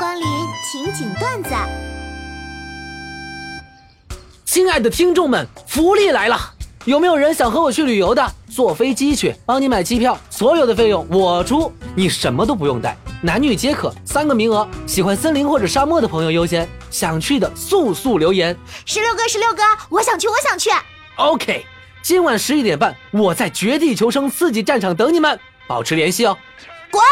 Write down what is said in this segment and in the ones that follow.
光临情景段子。亲爱的听众们，福利来了！有没有人想和我去旅游的？坐飞机去，帮你买机票，所有的费用我出，你什么都不用带，男女皆可，三个名额，喜欢森林或者沙漠的朋友优先。想去的速速留言。十六哥，十六哥，我想去，我想去。OK，今晚十一点半，我在绝地求生刺激战场等你们，保持联系哦。滚！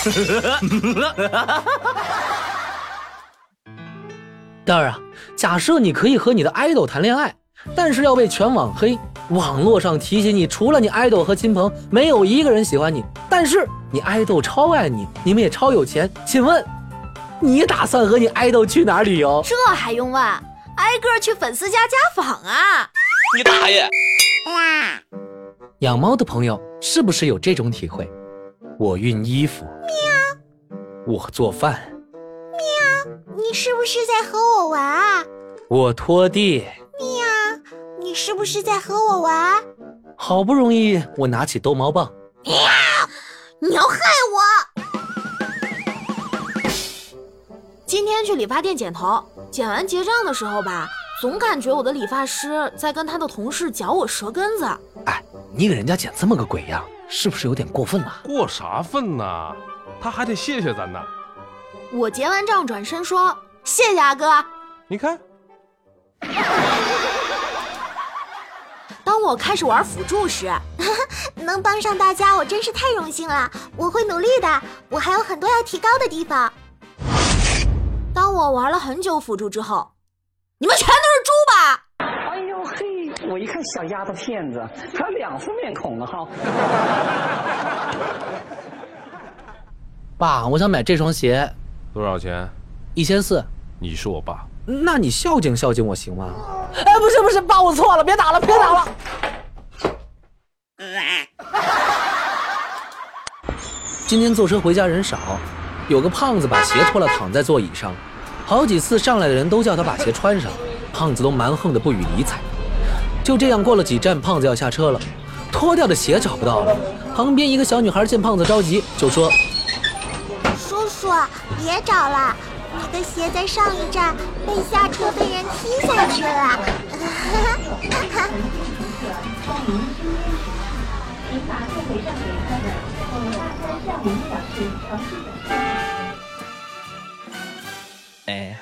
蛋儿啊，假设你可以和你的爱豆谈恋爱，但是要被全网黑，网络上提醒你，除了你爱豆和亲朋，没有一个人喜欢你。但是你爱豆超爱你，你们也超有钱，请问，你打算和你爱豆去哪儿旅游？这还用问？挨个去粉丝家家访啊！你大爷！哇养猫的朋友是不是有这种体会？我熨衣服，喵我做饭，喵你是不是在和我玩啊？我拖地。喵你是不是在和我玩？好不容易我拿起逗猫棒，喵你要害我！今天去理发店剪头，剪完结账的时候吧，总感觉我的理发师在跟他的同事嚼我舌根子。哎，你给人家剪这么个鬼样，是不是有点过分了？过啥分呢？他还得谢谢咱呢。我结完账转身说：“谢谢阿哥。你看，”当我开始玩辅助时，能帮上大家，我真是太荣幸了。我会努力的，我还有很多要提高的地方。当我玩了很久辅助之后，你们全都是丫头片子，还有两副面孔呢哈。爸，我想买这双鞋，多少钱？一千四。你是我爸，那你孝敬孝敬我行吗？哎，不是不是，爸，我错了，别打了，别打了。今天坐车回家人少，有个胖子把鞋脱了躺在座椅上，好几次上来的人都叫他把鞋穿上，胖子都蛮横的不予理睬。就这样过了几站，胖子要下车了，脱掉的鞋找不到了。旁边一个小女孩见胖子着急，就说：“叔叔，别找了，你的鞋在上一站被下车被人踢下去了。”哎。